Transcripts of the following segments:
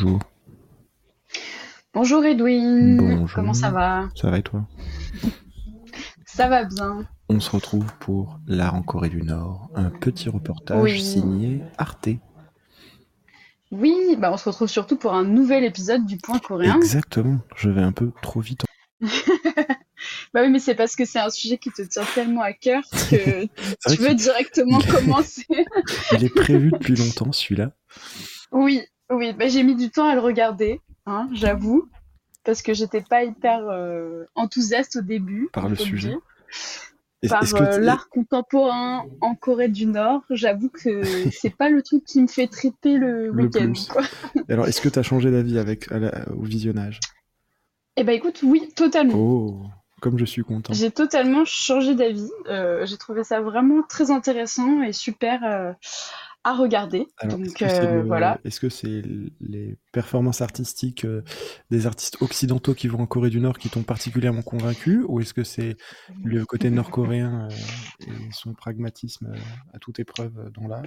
bonjour. Bonjour Edwin. Bonjour. Comment ça va? Ça va et toi? Ça va bien. On se retrouve pour L'Art en Corée du Nord, un petit reportage Oui. signé Arte. Oui, bah on se retrouve surtout pour un nouvel épisode du Point coréen. Exactement, je vais un peu trop vite. Bah oui, mais c'est parce que c'est un sujet qui te tient tellement à cœur que tu veux directement commencer. qu'il est prévu depuis longtemps celui-là. Oui, oui, bah j'ai mis du temps à le regarder, hein, j'avoue, parce que j'étais pas hyper euh, enthousiaste au début. Par le sujet. Est- Par euh, l'art contemporain en Corée du Nord, j'avoue que c'est pas le truc qui me fait triper le, week-end. Alors, est-ce que tu as changé d'avis avec, la- au visionnage? Eh ben écoute, oui, totalement. Oh, comme je suis content. J'ai totalement changé d'avis. Euh, j'ai trouvé ça vraiment très intéressant et super à regarder. Alors, est-ce Donc que c'est euh, le- voilà. Est-ce que c'est les performances artistiques euh, des artistes occidentaux qui vont en Corée du Nord qui t'ont particulièrement convaincu ou est-ce que c'est le côté nord-coréen euh, et son pragmatisme à toute épreuve dans l'art?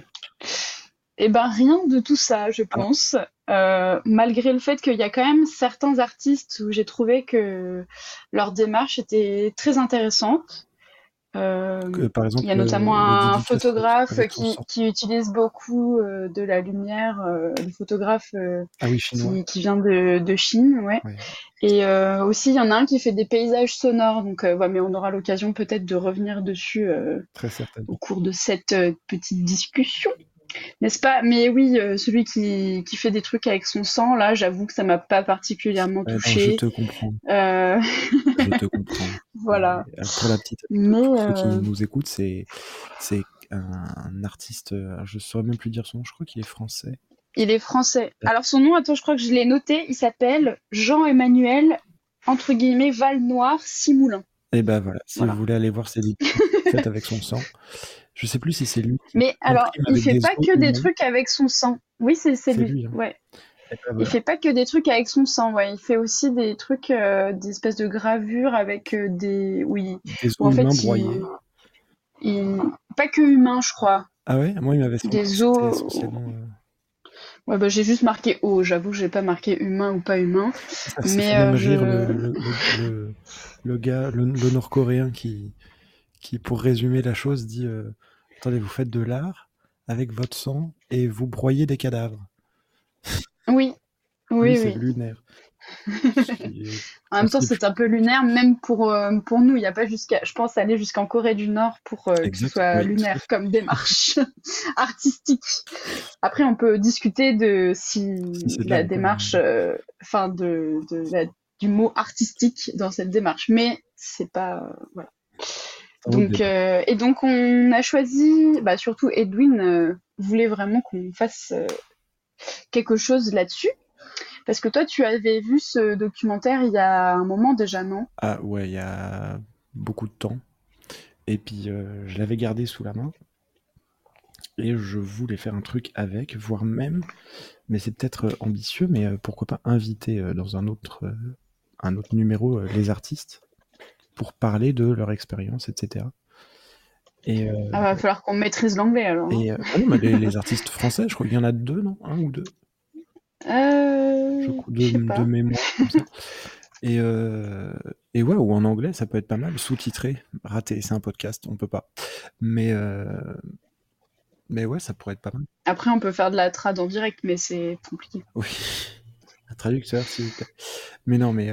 Eh ben rien de tout ça, Ah. je pense. Euh, malgré le fait qu'il y a quand même certains artistes où j'ai trouvé que leur démarche était très intéressante. Euh, Que, Par exemple, Il y a notamment un photographe qui, qui utilise beaucoup euh, de la lumière, euh, le photographe euh, Ah oui, qui, qui vient de, de Chine, ouais. Et euh, aussi, il y en a un qui fait des paysages sonores, donc euh, ouais, mais on aura l'occasion peut-être de revenir dessus euh, Très au cours de cette petite discussion, n'est-ce pas? Mais oui, euh, celui qui, qui fait des trucs avec son sang, là, j'avoue que ça m'a pas particulièrement Ouais, non, je touché. te comprends. Euh, Je te comprends. voilà. Euh, pour la petite Mais pour ceux euh, qui nous écoutent, c'est c'est un, artiste, euh, je saurais même plus dire son nom, je crois qu'il est français. il est français. Alors son nom, attends, je crois que je l'ai noté, il s'appelle Jean-Emmanuel, entre guillemets, Val-Noir Simoulin. Et ben voilà, si Voilà. vous voulez aller voir ses vidéos faites avec son sang, je sais plus si c'est lui Mais alors, il fait pas que des humains. trucs avec son sang. Oui, c'est lui. lui, hein. Ouais. Et ben Il fait pas que des trucs avec son sang, ouais. Il fait aussi des trucs, euh, des espèces de gravures avec euh, des, oui, Des os en fait, humains il, broyés. il- pas que humain, je crois. Ah ouais, moi il m'avait Des os. euh, Ouais, bah j'ai juste marqué O. J'avoue que j'ai pas marqué humain ou pas humain. Ça, Mais euh, je, le, le, le, le- le gars, le, le nord-coréen qui, qui, pour résumer la chose, dit euh, Attendez, vous faites de l'art avec votre sang et vous broyez des cadavres. oui, Lui, oui, c'est oui. lunaire. En même temps, c'est un peu lunaire, même pour, euh, pour nous. Il n'y a pas jusqu'à, je pense, aller jusqu'en Corée du Nord pour euh, que ce soit oui, lunaire comme démarche artistique. Après, on peut discuter de si la démarche, euh, enfin, de, de la- du mot artistique dans cette démarche, mais c'est pas, voilà. Donc, débat. euh, et donc, on a choisi, bah, surtout Edwin euh, voulait vraiment qu'on fasse euh, quelque chose là-dessus. Parce que toi, tu avais vu ce documentaire il y a un moment déjà, non? Ah ouais, il y a beaucoup de temps. Et puis euh, je l'avais gardé sous la main. Et je voulais faire un truc avec, voire même, mais c'est peut-être euh, ambitieux, mais euh, pourquoi pas inviter euh, dans un autre, euh, un autre numéro euh, les artistes pour parler de leur expérience, etc. Et, euh, Ah, va falloir qu'on maîtrise l'anglais alors. et euh, ah non, mais les, les artistes français, je crois qu'il y en a deux, non? Un ou deux? Euh, je crois, je sais de, mémoire, comme ça. Et, euh, et ouais, ou en anglais, ça peut être pas mal, sous-titré, raté, c'est un podcast, on peut pas. Mais, mais ouais, ça pourrait être pas mal. Après, on peut faire de la trad en direct, mais c'est compliqué. Oui, un traducteur, s'il vous plaît. Mais non, mais,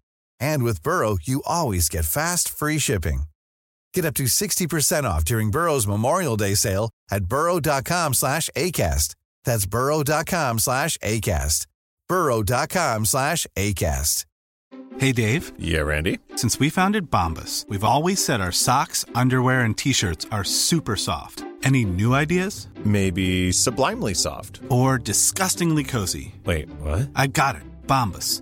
And with Burrow, you always get fast, free shipping. Get up to 60% off during Burrow's Memorial Day sale at burrow.com slash ACAST. That's burrow.com slash ACAST. burrow.com slash ACAST. Hey, Dave. Yeah, Randy. Since we founded Bombus, we've always said our socks, underwear, and T-shirts are super soft. Any new ideas? Maybe sublimely soft. Or disgustingly cozy. Wait, what? I got it. Bombus.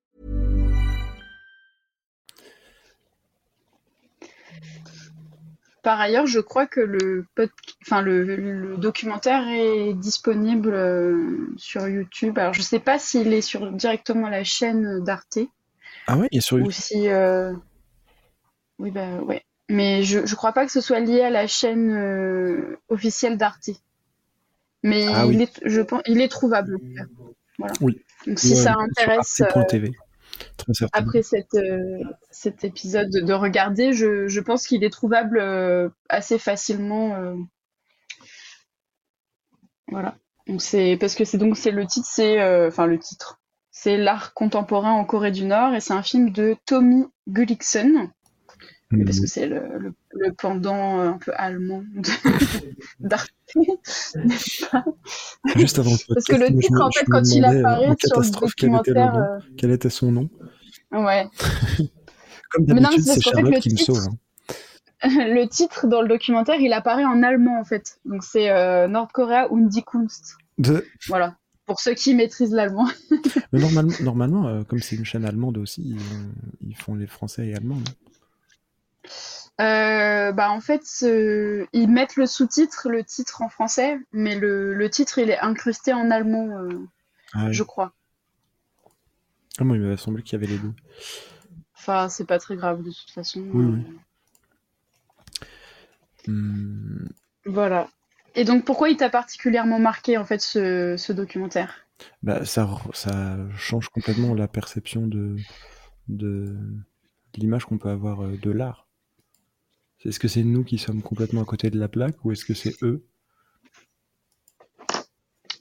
Par ailleurs, je crois que le, pod- enfin, le, le documentaire est disponible euh, sur YouTube. Alors, je sais pas s'il est sur directement la chaîne d'Arte Ah ouais, il est sur ou YouTube. si. euh, Oui, bah ouais. Mais je, je crois pas que ce soit lié à la chaîne euh, officielle d'Arte. Mais Ah il oui. est, je pense, il est trouvable. Voilà. Oui. Donc, si Ouais, ça intéresse. Après euh, cet épisode de regarder, je, pense qu'il est trouvable euh, assez facilement. euh. Voilà. Donc parce que c'est donc le titre, c'est enfin le titre, c'est l'art contemporain en Corée du Nord et c'est un film de Tommy Gullikson Mhm. parce que c'est le, le, le pendant euh, un peu allemand d'Arte, Juste avant le Parce que le titre, me- en fait, quand il euh, apparaît en sur le quel était documentaire, nom, euh, quel était son nom. ouais. Comme d'habitude, c'est fait, Charlotte qui me sauve. hein. le titre dans le documentaire, il apparaît en allemand en fait. Donc c'est euh, Nordkorea und die Kunst. De- Voilà. Pour ceux qui maîtrisent l'allemand. Mais normalement, normalement euh, comme c'est une chaîne allemande aussi, ils, ont- ils font les français et allemands. Euh, bah en fait, ils mettent le sous-titre, le titre en français, mais le, le titre il est incrusté en allemand, euh, Ah, oui. je crois. Ah, moi, il m'avait semblé qu'il y avait les deux. Enfin, c'est pas très grave de toute façon. Oui, Euh, oui. Hum, Voilà. Et donc pourquoi il t'a particulièrement marqué en fait ce, ce documentaire? bah, ça, ça change complètement la perception de, de, l'image qu'on peut avoir de l'art. Est-ce que c'est nous qui sommes complètement à côté de la plaque ou est-ce que c'est eux?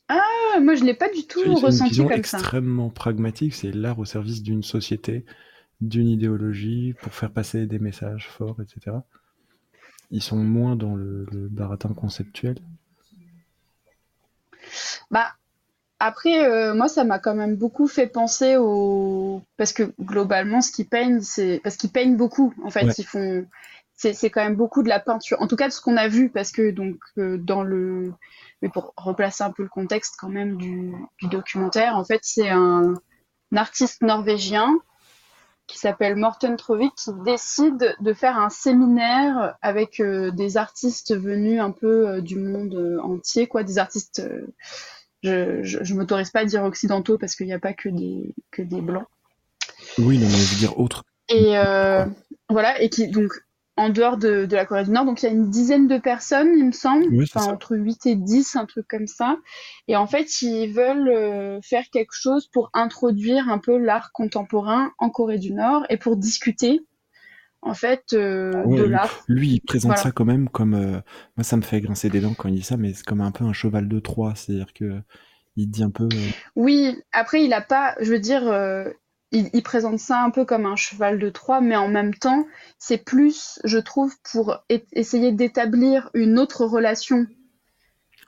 Ah, moi je l'ai pas du tout C'est ressenti comme ça. extrêmement pragmatique, c'est l'art au service d'une société, d'une idéologie, pour faire passer des messages forts, etc. Ils sont moins dans le, le baratin conceptuel. Bah, après, euh, moi, ça m'a quand même beaucoup fait penser au... Parce que globalement, ce qu'ils peignent, c'est... Parce qu'ils peignent beaucoup, en fait. Ouais. Ils font... C'est, quand même beaucoup de la peinture. En tout cas, de ce qu'on a vu, parce que, donc, euh, dans le... Mais pour replacer un peu le contexte, quand même, du, du documentaire, en fait, c'est un, un artiste norvégien qui s'appelle Morten Trovik qui décide de faire un séminaire avec euh, des artistes venus un peu euh, du monde entier, quoi, des artistes... je, je, je m'autorise pas à dire occidentaux parce qu'il n'y a pas que des, que des blancs. Oui, non, mais je veux dire autre. Et voilà, et qui donc en dehors de, de la Corée du Nord, donc il y a une dizaine de personnes, il me semble, Oui, enfin entre 8 et 10, un truc comme ça. Et en fait, ils veulent euh, faire quelque chose pour introduire un peu l'art contemporain en Corée du Nord et pour discuter en fait euh, Ah de l'art. Lui, il présente Voilà. ça quand même comme. euh, Moi, ça me fait grincer des dents quand il dit ça, mais c'est comme un peu un cheval de Troie. C'est-à-dire que il dit un peu. Oui, après, il a pas, je veux dire, il, il présente ça un peu comme un cheval de Troie, mais en même temps, c'est plus, je trouve, pour e- essayer d'établir une autre relation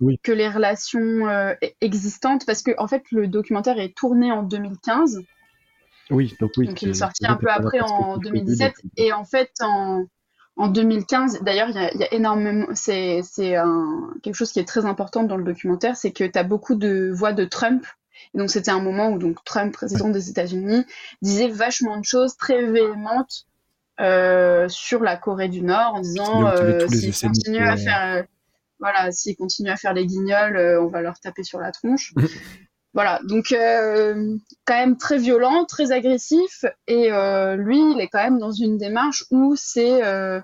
Oui. que les relations euh, e- existantes, parce que en fait, le documentaire est tourné en 2015, Oui, donc oui. donc il est sorti un peu après en perspective 2017, que lui, et en fait, en, en 2015, d'ailleurs, il y y a énormément, c'est, quelque chose qui est très important dans le documentaire, c'est que tu as beaucoup de voix de Trump. Et donc, c'était un moment où donc, Trump, président des États-Unis, disait vachement de choses très véhémentes euh, sur la Corée du Nord en disant euh, s'ils continuent à nucléaires. faire, euh, voilà, s'ils continuent à faire les guignols, euh, on va leur taper sur la tronche. Voilà, donc euh, quand même très violent, très agressif, et euh, lui, il est quand même dans une démarche où c'est euh,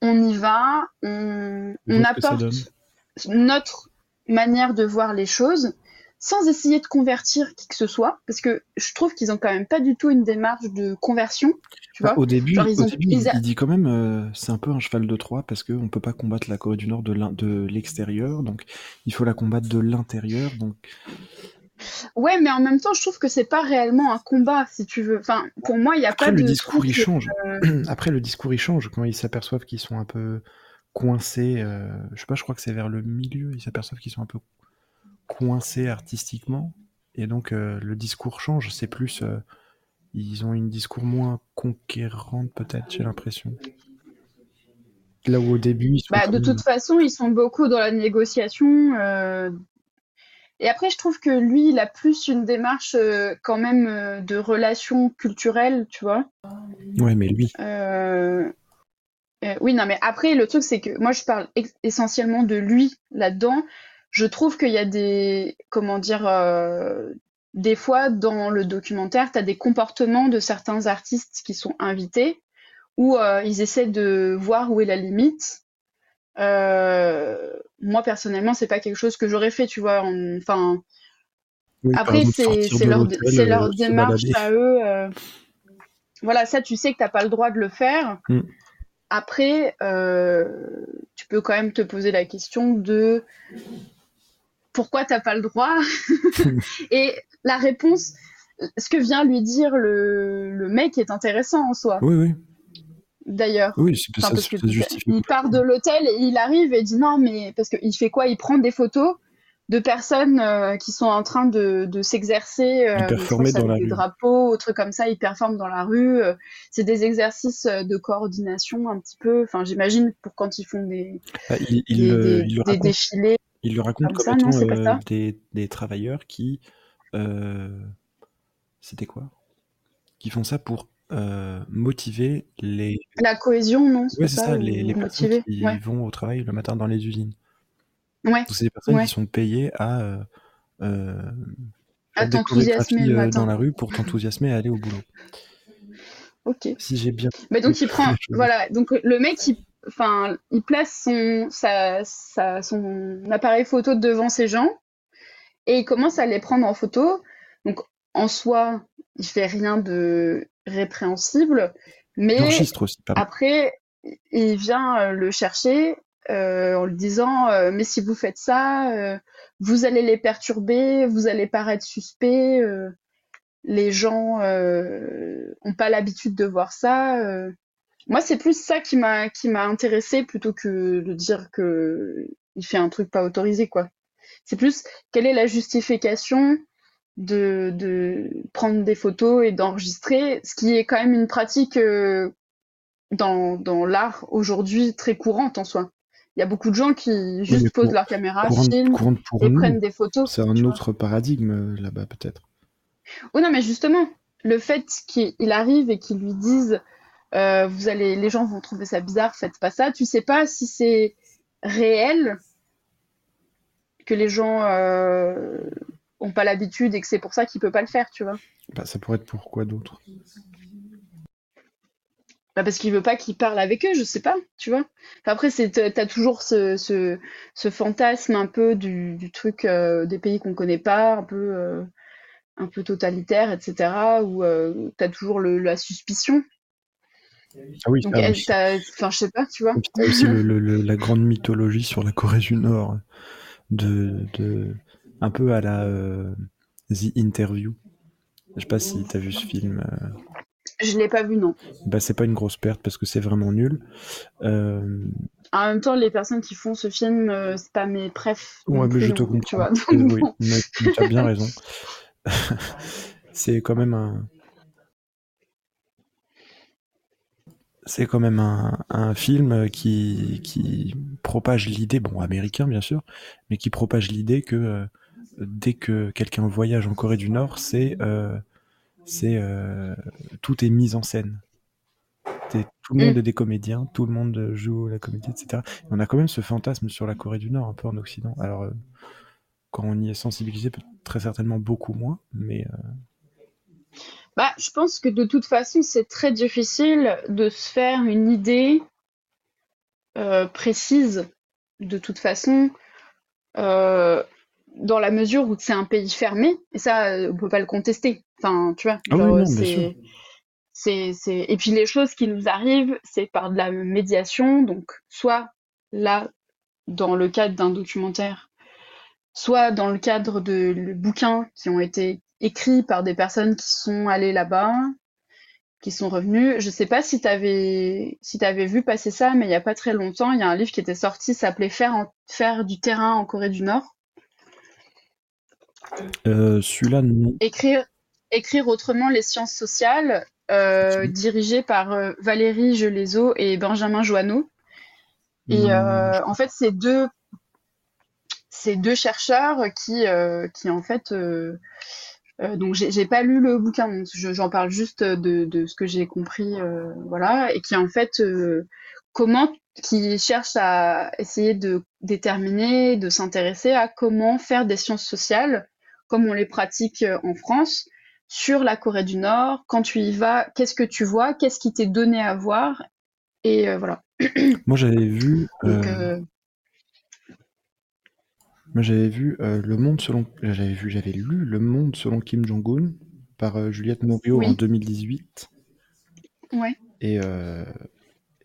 on y va, on, apporte notre manière de voir les choses, sans essayer de convertir qui que ce soit, parce que je trouve qu'ils ont quand même pas du tout une démarche de conversion. Tu Bah, vois au début, Genre, ils au ont- début, ils il, a- il dit quand même, euh, c'est un peu un cheval de Troie parce qu'on peut pas combattre la Corée du Nord de l'extérieur, donc il faut la combattre de l'intérieur. Donc Ouais, mais en même temps, je trouve que c'est pas réellement un combat, si tu veux. Enfin, pour moi, il y a après pas le de discours il change. euh, Après le discours il change quand ils s'aperçoivent qu'ils sont un peu coincés. euh, je sais pas, je crois que c'est vers le milieu. Ils s'aperçoivent qu'ils sont un peu coincés artistiquement et donc euh, le discours change. C'est plus, euh, ils ont une discours moins conquérante peut-être. J'ai l'impression. Là où au début ils sont Bah, de toute façon, ils sont beaucoup dans la négociation. euh, Et après, je trouve que lui, il a plus une démarche euh, quand même euh, de relation culturelle, tu vois. Ouais, mais lui. Euh, oui, non, mais après, le truc, c'est que moi, je parle essentiellement de lui là-dedans. Je trouve qu'il y a des, comment dire, euh, des fois dans le documentaire, tu as des comportements de certains artistes qui sont invités où euh, ils essaient de voir où est la limite. Euh, moi, personnellement, c'est pas quelque chose que j'aurais fait, tu vois. en- Enfin, Oui, après, c'est leur, leur démarche à eux. Voilà, ça, tu sais que t'as pas le droit de le faire. Mm. Après, tu peux quand même te poser la question de pourquoi t'as pas le droit. Et la réponse, ce que vient lui dire le, le mec est intéressant en soi, Oui, oui. d'ailleurs. Oui, c'est Enfin, ça, que justifie. il part de l'hôtel et il arrive et dit non, mais parce qu'il fait quoi? Il prend des photos de personnes euh, qui sont en train de, de s'exercer, euh, dans la des rue. drapeaux, trucs comme ça, ils performent dans la rue. euh, c'est des exercices euh, de coordination un petit peu. Enfin, j'imagine pour quand ils font des, Bah, il, des, le- des- il le des raconte, défilés il le raconte comme comme ça, non, étant c'est pas euh, ça des, des travailleurs qui. euh, C'était quoi? Qui font ça pour euh, motiver les. La cohésion, non Ouais, c'est ça, les, les personnes motiver qui Ouais. vont au travail le matin dans les usines. Ouais. Donc, c'est des personnes Ouais. qui sont payées à. euh, euh, À faire des t'enthousiasmer chorégraphies le euh, matin. dans la rue pour t'enthousiasmer à aller au boulot. Ok. Si j'ai bien. Mais donc il prend, voilà, donc le mec, il, enfin, il place son, sa, sa- son appareil photo devant ces gens et il commence à les prendre en photo. Donc en soi, il fait rien de répréhensible, mais aussi, après, il vient euh, le chercher euh, en lui disant euh, mais si vous faites ça, euh, vous allez les perturber, vous allez paraître suspect. les gens euh, ont pas l'habitude de voir ça. Moi, c'est plus ça qui m'a qui m'a intéressé plutôt que de dire que il fait un truc pas autorisé, quoi. C'est plus quelle est la justification de, de prendre des photos et d'enregistrer, ce qui est quand même une pratique euh, dans, dans l'art aujourd'hui très courante en soi. Il y a beaucoup de gens qui juste posent pour- leur caméra, Courante, filment courante et nous, prennent des photos. c'est un vois. autre paradigme euh, là-bas, peut-être. Oui, non, mais justement, le fait qu'il arrive et qu'ils lui disent euh, vous allez, les gens vont trouver ça bizarre, faites pas ça, tu sais pas si c'est réel que les gens euh, ont pas l'habitude et que c'est pour ça qu'il peut pas le faire, tu vois. Bah, ça pourrait être pour quoi d'autre? Bah, parce qu'il veut pas qu'ils parlent avec eux, je sais pas, tu vois. Enfin, après, c'est, t'as toujours ce, ce, ce fantasme un peu du, du truc euh, des pays qu'on connaît pas, un peu, euh, un peu totalitaire, etc., où euh, t'as toujours le, la suspicion. Ah oui, Donc, oui. enfin, je sais pas, tu vois. T'as aussi le- le- le- la grande mythologie sur la Corée du Nord, de, de un peu à la euh, The Interview. Je sais pas si t'as vu ce film. euh, Je l'ai pas vu, non. Bah c'est pas une grosse perte parce que c'est vraiment nul. Euh, En même temps, les personnes qui font ce film, euh, c'est pas mes préf. Ouais, mais je te donc, tu comprends. vois. Donc, oui, bon. mais tu as bien raison. c'est quand même un. C'est quand même un, un film qui, qui propage l'idée, bon, américain bien sûr, mais qui propage l'idée que euh, dès que quelqu'un voyage en Corée du Nord, c'est euh, c'est euh, tout est mis en scène. Tout le monde Mm. est des comédiens, tout le monde joue la comédie, etc. Et on a quand même ce fantasme sur la Corée du Nord, un peu en Occident. Alors, quand on y est sensibilisé, très certainement beaucoup moins, mais Bah, je pense que de toute façon, c'est très difficile de se faire une idée euh, précise. De toute façon, euh, dans la mesure où c'est un pays fermé, et ça, on peut pas le contester. Enfin, tu vois, Ah oui, genre, non, bien sûr. c'est, c'est, c'est, et puis les choses qui nous arrivent, c'est par de la médiation, donc soit là, dans le cadre d'un documentaire, soit dans le cadre de le bouquins qui ont été écrits par des personnes qui sont allées là-bas, qui sont revenus. Je sais pas si t'avais si t'avais vu passer ça, mais il y a pas très longtemps, il y a un livre qui était sorti, s'appelait faire en- faire du terrain en Corée du Nord. Euh, Celui-là, non. Écrire écrire autrement les sciences sociales, euh, dirigé par euh, Valérie Gelezo et Benjamin Joanneau. Et euh, en fait, c'est deux ces deux chercheurs qui qui en fait euh, donc j'ai pas lu le bouquin, j'en parle juste de, de ce que j'ai compris, euh, voilà, et qui en fait euh, comment, qui cherche à essayer de déterminer, de s'intéresser à comment faire des sciences sociales comme on les pratique en France sur la Corée du Nord. Quand tu y vas, qu'est-ce que tu vois, qu'est-ce qui t'est donné à voir, et voilà. Moi, j'avais vu. Donc Moi, j'avais vu euh, Le Monde selon. J'avais vu, j'avais lu Le Monde selon Kim Jong-un par euh, Juliette Morio Oui. en 2018. ouais. Et, euh,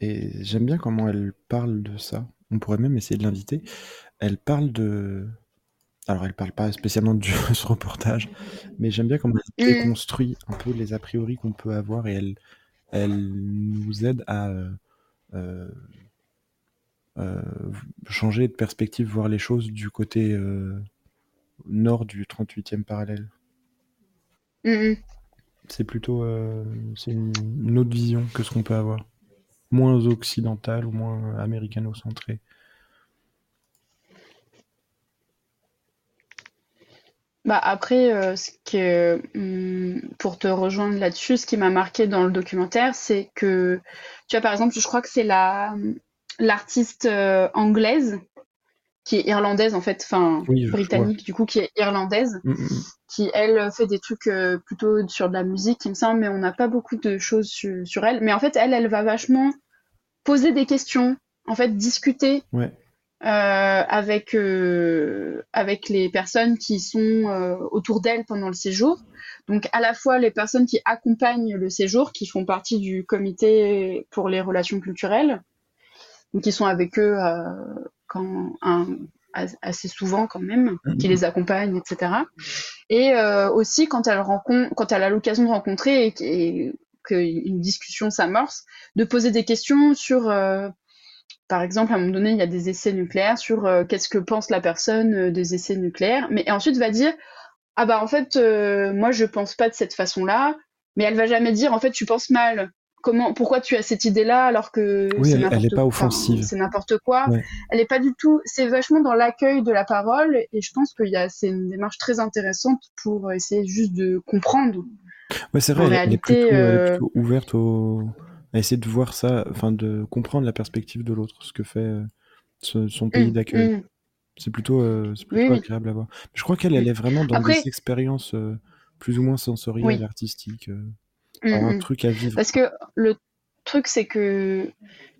et j'aime bien comment elle parle de ça. On pourrait même essayer de l'inviter. Elle parle de. Alors, elle parle pas spécialement de ce reportage, mais j'aime bien comment elle Mm. déconstruit un peu les a priori qu'on peut avoir et elle, elle nous aide à euh, euh, euh, changer de perspective, voir les choses du côté euh, nord du 38e parallèle. Mm, mm. C'est plutôt euh, c'est une, une autre vision que ce qu'on peut avoir. Moins occidentale ou moins américano-centrée. Bah après, euh, ce que, hum, pour te rejoindre là-dessus, ce qui m'a marqué dans le documentaire, c'est que, tu vois, par exemple, je crois que c'est la l'artiste euh, anglaise qui est irlandaise en fait, enfin Oui, britannique du coup, qui est irlandaise, Mm, mm, qui elle fait des trucs euh, plutôt sur de la musique, il me semble, mais on n'a pas beaucoup de choses sur, sur elle. Mais en fait, elle, elle va vachement poser des questions, en fait, discuter Ouais. euh, avec euh, avec les personnes qui sont autour d'elle pendant le séjour. Donc à la fois les personnes qui accompagnent le séjour, qui font partie du comité pour les relations culturelles, qui sont avec eux euh, quand un, as- assez souvent quand même, qui les accompagnent, etc. Et euh, aussi quand elle rencontre, quand elle a l'occasion de rencontrer et, qu- et qu'une discussion s'amorce, de poser des questions sur euh, par exemple, à un moment donné, il y a des essais nucléaires sur euh, qu'est-ce que pense la personne des essais nucléaires, mais et ensuite va dire ah bah en fait moi je pense pas de cette façon-là, mais elle va jamais dire en fait tu penses mal. Comment, pourquoi tu as cette idée-là alors que Oui, c'est elle- elle n'importe est pas enfin, offensive. c'est n'importe quoi. Ouais. Elle est pas du tout. C'est vachement dans l'accueil de la parole et je pense qu'il y a c'est une démarche très intéressante pour essayer juste de comprendre. Ouais, c'est vrai, En elle, est réalité, elle est euh, plutôt ouverte au... à essayer de voir ça, enfin de comprendre la perspective de l'autre, ce que fait euh, ce- son pays Hum, d'accueil. hum. C'est plutôt, euh, plutôt Oui, oui. agréable à voir. Je crois qu'elle, elle est vraiment dans Après- des expériences euh, plus ou moins sensorielles, artistiques, un hum. truc à vivre. Parce que le truc, c'est que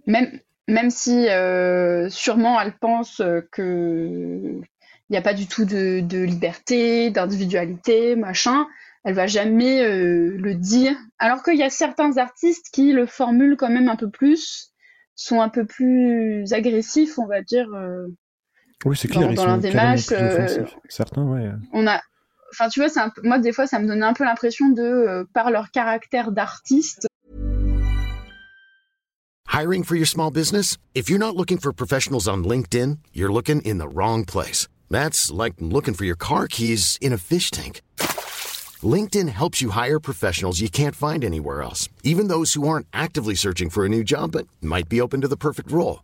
même, même si euh, sûrement elle pense euh, que il n'y a pas du tout de, de liberté, d'individualité, machin, elle va jamais euh, le dire. Alors qu'il y a certains artistes qui le formulent quand même un peu plus, sont un peu plus agressifs, on va dire. euh. Oui, c'est dans- clair, ils dans sont leur démarche. Certains, ouais. On a, enfin, tu vois, moi des fois, ça me donnait un peu l'impression de, euh, par leur caractère d'artiste, Hiring for your small business? If you're not looking for professionals on LinkedIn, you're looking in the wrong place. That's like looking for your car keys in a fish tank. LinkedIn helps you hire professionals you can't find anywhere else, even those who aren't actively searching for a new job but might be open to the perfect role.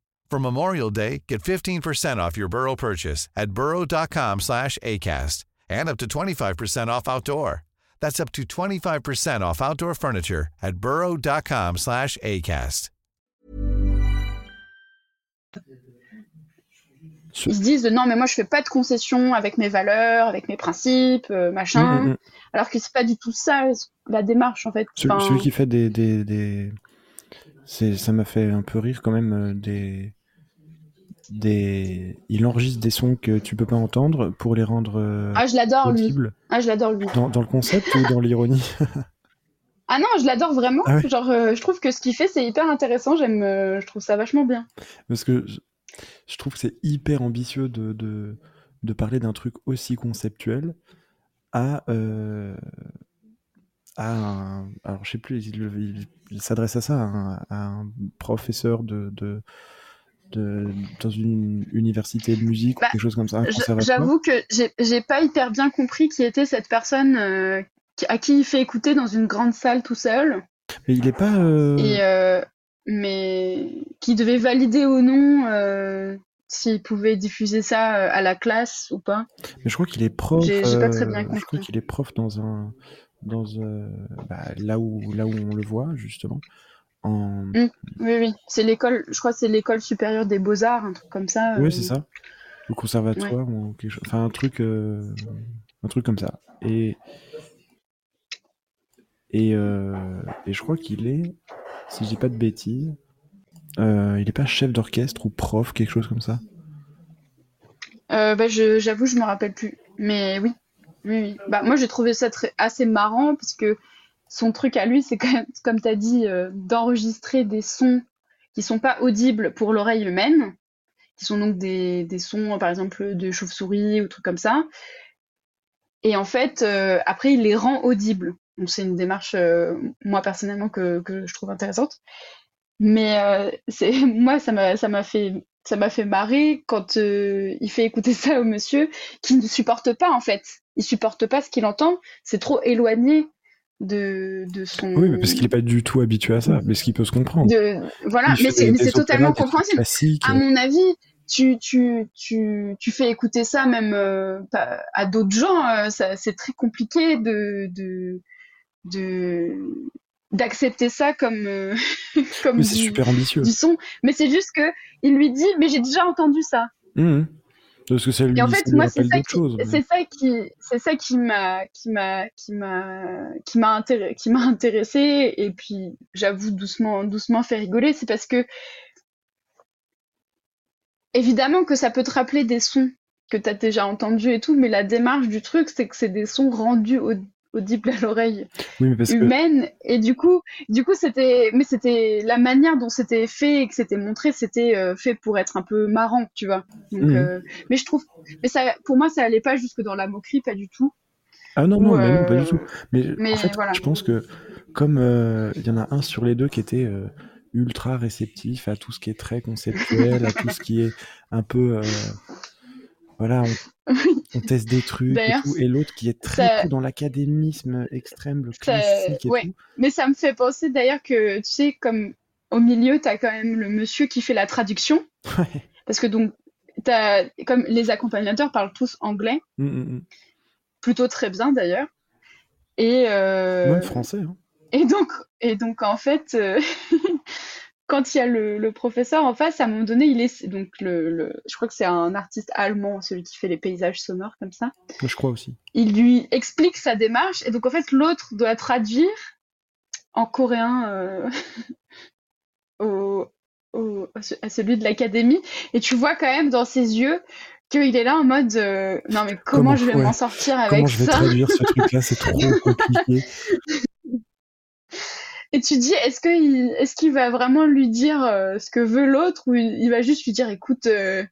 For Memorial Day, get 15% off your Burrow purchase at burrow.com slash ACAST and up to 25% off outdoor. That's up to 25% off outdoor furniture at burrow.com slash ACAST. Ils se disent non mais moi je fais pas de concessions avec mes valeurs, avec mes principes, euh, machin. Mm, mm, mm. Alors que c'est pas du tout ça la démarche en fait. Celui, Enfin, celui qui fait des, des, des... C'est, ça m'a fait un peu rire quand même euh, des, des, il enregistre des sons que tu peux pas entendre pour les rendre euh, Ah je l'adore lui. Ah je l'adore lui. Dans, dans le concept ou dans l'ironie? Ah non je l'adore vraiment. Ah ouais. Genre euh, je trouve que ce qu'il fait c'est hyper intéressant. J'aime, euh, je trouve ça vachement bien. Parce que je, je trouve que c'est hyper ambitieux de, de, de parler d'un truc aussi conceptuel à, euh, à un, alors je sais plus, il, il- il s'adresse à ça, à un, à un professeur de, de, de- dans une université de musique Bah, ou quelque chose comme ça. J'avoue que j'ai pas hyper bien compris qui était cette personne euh, à qui il fait écouter dans une grande salle tout seul. Mais il est pas. euh, Et euh, mais qui devait valider ou non s'il pouvait diffuser ça à la classe ou pas. Mais je crois qu'il est prof. J'ai- pas très bien euh, Je crois compris. qu'il est prof dans un, dans bah, là où là où on le voit justement. En... Mm. Oui, oui, c'est l'école, je crois que c'est l'école supérieure des beaux-arts, un truc comme ça. Oui, euh. c'est ça. Au conservatoire ou quelque chose. Enfin, un truc, euh, un truc comme ça. Et et, euh, et je crois qu'il est, si je dis pas de bêtises, il est pas chef d'orchestre ou prof, quelque chose comme ça. Bah, je, j'avoue, je me rappelle plus. Mais oui, oui, oui. Bah, moi, j'ai trouvé ça très, assez marrant parce que son truc à lui, c'est comme tu as dit, euh, d'enregistrer des sons qui sont pas audibles pour l'oreille humaine, qui sont donc des, des sons, par exemple, de chauve-souris ou trucs comme ça. Et en fait, euh, après, il les rend audibles. C'est une démarche, euh, moi, personnellement, que, que je trouve intéressante. Mais euh, c'est moi, ça m'a fait fait marrer quand euh, il fait écouter ça au monsieur qui ne supporte pas en fait. Il supporte pas ce qu'il entend. C'est trop éloigné de de son. Oui, mais parce qu'il est pas du tout habitué à ça, mais ce qui peut se comprendre. de voilà. Il Mais c'est totalement compréhensible. À mon avis, tu, tu, tu, tu fais écouter ça même euh, à d'autres gens, euh, c'est très compliqué de, de, de, d'accepter ça comme, euh, comme Mais du, super ambitieux. du son. Mais c'est juste que il lui dit, mais j'ai déjà entendu ça. Mhm. Parce que ça lui, Et en fait, ça moi, c'est ça d'autres qui, choses. mais- c'est ça qui, c'est ça qui m'a, qui m'a, qui m'a, qui m'a intéressé, qui m'a intéressé. Et puis, j'avoue doucement, doucement fait rigoler. C'est parce que, évidemment que ça peut te rappeler des sons que tu as déjà entendus et tout, mais la démarche du truc, c'est que c'est des sons rendus au- audibles à l'oreille Oui, que humaine et du coup du coup c'était mais c'était la manière dont c'était fait et que c'était montré c'était euh, fait pour être un peu marrant tu vois donc Mhm. euh, mais je trouve mais ça pour moi ça allait pas jusque dans la moquerie pas du tout Ah non, Ou, non, pas euh, du tout. Mais, mais en fait, voilà. je pense que comme euh, il y en a un sur les deux qui était euh, ultra réceptif à tout ce qui est très conceptuel, à tout ce qui est un peu... voilà, on, on teste des trucs et D'ailleurs, tout, et l'autre qui est très ça- dans l'académisme extrême, le Ça- classique et ouais. tout. mais ça me fait penser d'ailleurs que tu sais comme au milieu t'as quand même le monsieur qui fait la traduction Ouais. parce que donc t'as comme les accompagnateurs parlent tous anglais Mm, mm, mm. plutôt très bien d'ailleurs et euh, Même français. Hein. Et donc, et donc en fait, euh, quand il y a le, le professeur en face, à un moment donné, il est donc le, le- je crois que c'est un artiste allemand, celui qui fait les paysages sonores comme ça. Je crois aussi. Il lui explique sa démarche et donc en fait l'autre doit traduire en coréen euh, au, au- à ce- à celui de l'académie et tu vois quand même dans ses yeux qu'il est là en mode euh, non mais comment, Comment- je vais ouais. m'en sortir avec Comment je vais ça? traduire ce truc-là? C'est trop compliqué. Et tu dis, est-ce qu'il est-ce qu'il va vraiment lui dire euh, ce que veut l'autre ou il, il va juste lui dire, écoute, euh,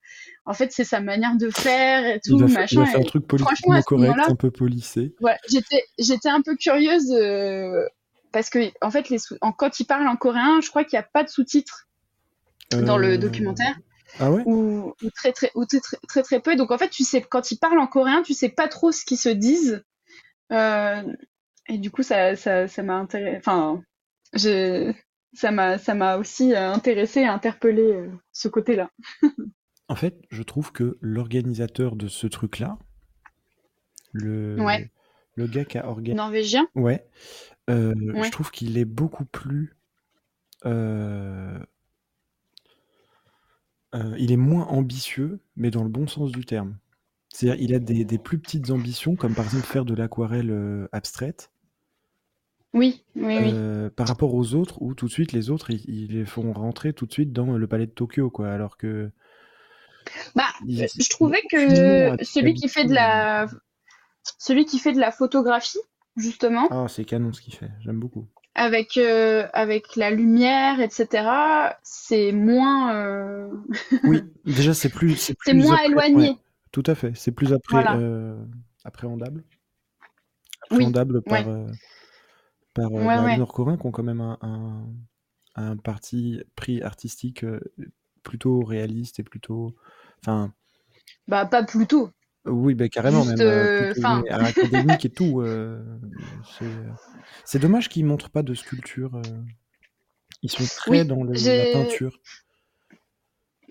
en fait, c'est sa manière de faire et tout, Il va, fa- il machin. va faire un truc politiquement correct, un peu polissé. voilà, j'étais j'étais un peu curieuse euh, parce que en fait, les sous- en, quand il parle en coréen, je crois qu'il n'y a pas de sous-titres dans le Euh, documentaire Ah ouais? ou, ou très, très, ou très, très peu. Donc en fait, tu sais quand ils parlent en coréen, tu sais pas trop ce qu'ils se disent. Euh, et du coup, ça ça ça m'a intéressé. Enfin, ça m'a ça m'a aussi euh, intéressé et interpellé euh, ce côté-là. En fait, je trouve que l'organisateur de ce truc-là, le, Ouais. le gars qui a organisé. Norvégien? Ouais, euh, Ouais. je trouve qu'il est beaucoup plus. euh, euh, il est moins ambitieux, mais dans le bon sens du terme. C'est-à-dire, il a des, des plus petites ambitions, comme par exemple faire de l'aquarelle abstraite, Oui, oui, oui. euh, par rapport aux autres, où tout de suite, les autres, ils, ils les font rentrer tout de suite dans le palais de Tokyo, quoi. Alors que. Bah, ils- euh, je trouvais que celui qui fait de la celui qui fait de la photographie, justement, Ah, c'est canon ce qu'il fait, j'aime beaucoup. avec euh, avec la lumière, etc., c'est moins euh, Oui, déjà, c'est plus. C'est moins éloigné. ouais, tout à fait, c'est plus Voilà. euh, appréhendable. Oui, Appréhendable par, ouais. Par euh, Ouais, bah, ouais. Nord-Coréens qui ont quand même un, un, un parti pris artistique euh, plutôt réaliste et plutôt. Enfin, Bah, pas plutôt. oui, bah, carrément, Juste, même euh, plutôt académique et tout. euh, c'est, dommage qu'ils montrent pas de sculpture. Ils sont très Oui, dans le, la peinture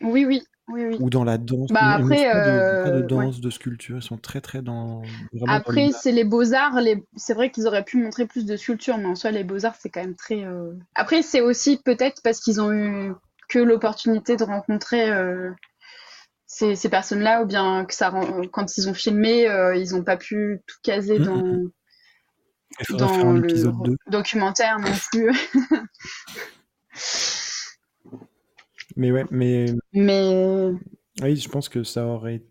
Oui, oui, oui, oui. ou dans la danse. Bah, après, de, pas de euh, danse, de sculpture. Ils sont très très dans. Après, c'est les beaux-arts. Les... C'est vrai qu'ils auraient pu montrer plus de sculptures, mais en soi, les beaux-arts, c'est quand même très. euh, Après, c'est aussi peut-être parce qu'ils ont eu que l'opportunité de rencontrer euh, ces, ces personnes-là, ou bien que ça, rend- quand ils ont filmé, euh, ils n'ont pas pu tout caser Mm, dans, mm, faudrait faire dans un le épisode 2. documentaire non plus. Mais ouais, mais Mais oui, je pense que ça aurait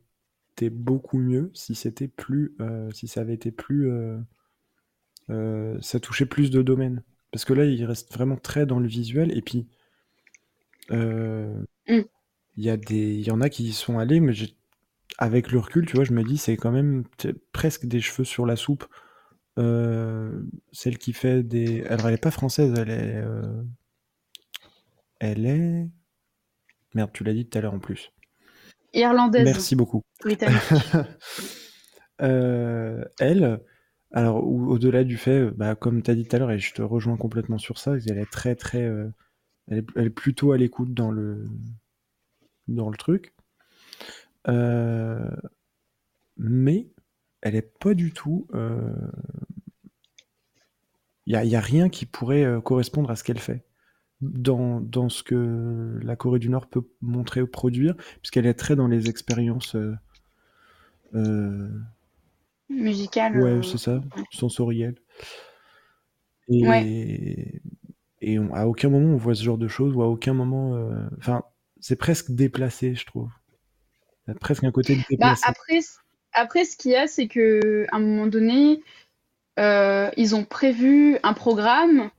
été beaucoup mieux si c'était plus, euh, si ça avait été plus, euh, euh, ça touchait plus de domaines. Parce que là, il reste vraiment très dans le visuel. Et puis, euh, Mm. il y a des, il y en a qui y sont allés, mais avec le recul, tu vois, je me dis, c'est quand même presque des cheveux sur la soupe. Euh, celle qui fait des, alors elle est pas française, elle est, euh, elle est, merde, tu l'as dit tout à l'heure en plus. irlandaise, Merci beaucoup. britannique. Euh, elle, alors au- au-delà du fait, euh, bah, comme tu as dit tout à l'heure, et je te rejoins complètement sur ça, elle est très très, euh, elle, est, elle est plutôt à l'écoute dans le dans le truc, Euh, mais elle est pas du tout. Il y a, y a rien qui pourrait correspondre à ce qu'elle fait. Dans, dans ce que la Corée du Nord peut montrer ou produire, puisqu'elle est très dans les expériences euh, euh, Musicale. Ouais, euh, c'est ça, sensoriel. Et, Ouais. et on- à aucun moment on voit ce genre de choses, ou à aucun moment. euh, Enfin, c'est presque déplacé, je trouve. Il y a presque un côté Bah, déplacé. après, c- après, ce qu'il y a, c'est que à un moment donné, euh, ils ont prévu un programme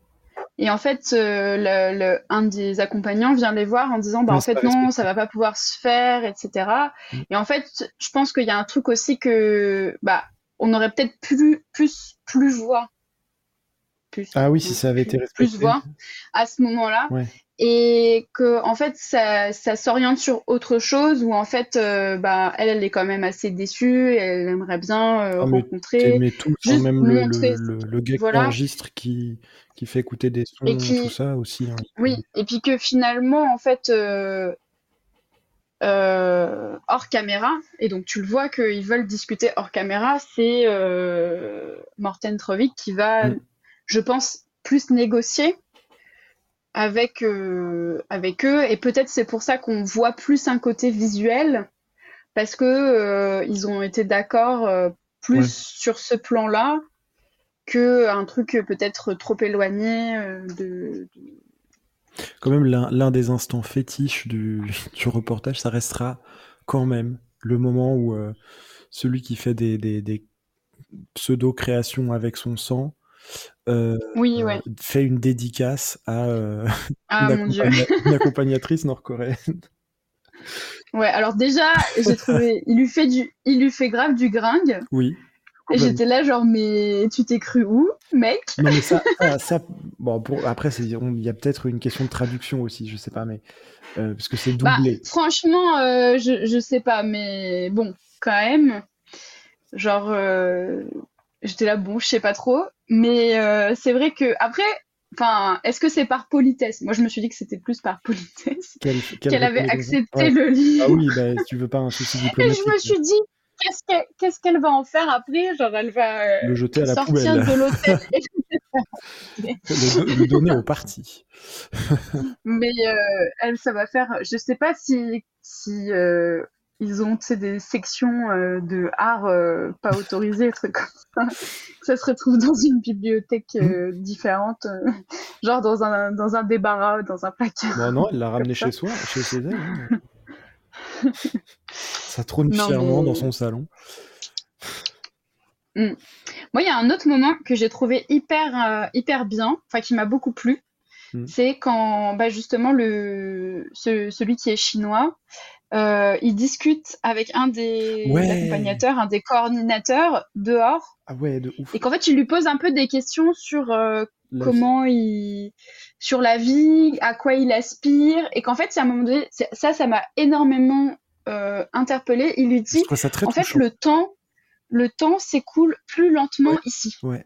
et en fait, euh, le, le- un des accompagnants vient les voir en disant, bah, en fait, non, respecté. ça va pas pouvoir se faire, etc. Mm. Et en fait, je pense qu'il y a un truc aussi que, bah, on aurait peut-être plus, plus, plus. Plus, Ah oui, si ça avait été plus, plus respecté. voir à ce moment-là Ouais. Et que en fait ça, ça s'oriente sur autre chose où en fait euh, bah elle elle est quand même assez déçue elle aimerait bien euh, Ah, mais rencontrer Mais tout, même le, le, le, gars qui enregistre, qui, qui fait écouter des sons, Et qui- tout ça aussi. hein. oui et puis que finalement en fait euh, hors caméra et donc tu le vois qu'ils veulent discuter hors caméra c'est Morten Trovik qui va Mm. je pense plus négocier avec euh, avec eux et peut-être c'est pour ça qu'on voit plus un côté visuel parce que euh, ils ont été d'accord euh, plus Ouais. sur ce plan-là que un truc peut-être trop éloigné euh, de, de- Quand même, l'un des instants fétiches du, du reportage, ça restera quand même le moment où celui qui fait des, des, des pseudo-créations avec son sang euh, oui ouais euh, fait une dédicace à euh, ah une, accompagna- accompagnatrice nord-coréenne. ouais alors déjà j'ai trouvé il lui fait du il lui fait grave du gringue Oui. et j'étais là genre mais tu t'es cru où mec? Non, mais ça, ça, ça- bon, pour, après, il y a peut-être une question de traduction aussi, je sais pas, mais euh, parce que c'est Bah, doublé. franchement, euh, je, je sais pas, mais bon, quand même, genre, euh, j'étais là, bon, je sais pas trop, mais euh, c'est vrai que après, Enfin, est-ce que c'est par politesse? Moi, je me suis dit que c'était plus par politesse Quelle, avait accepté Ouais. le livre. Ah oui, bah, tu veux pas un souci Et diplomatique, je me suis dit, qu'est-ce qu'elle va en faire après? Genre, elle va euh, le jeter à la sortir poubelle, de l'hôtel. le, do- le donner au parti. Mais euh, elle, ça va faire. Je sais pas si si euh, ils ont des sections euh, de art euh, pas autorisées, des trucs comme ça. Ça se retrouve dans une bibliothèque euh, différente, euh, genre dans un dans un débarras, dans un placard. Bon, non, elle l'a ramené chez soi, chez, elle. hein. Ça trône Non, fièrement mais- dans son salon. Moi, il y a un autre moment que j'ai trouvé hyper, hyper bien, enfin qui m'a beaucoup plu. Mm. C'est quand bah, justement le, ce- celui qui est chinois, euh, il discute avec un des Ouais. accompagnateurs, un des coordinateurs dehors, Ah ouais, de ouf. et qu'en fait il lui pose un peu des questions sur euh, comment il, sur la vie, à quoi il aspire, et qu'en fait, c'est à un moment donné, ça, ça m'a énormément euh, interpellée. Il lui dit, ça très en fait, le temps, le temps s'écoule plus lentement Ouais. ici. Ouais.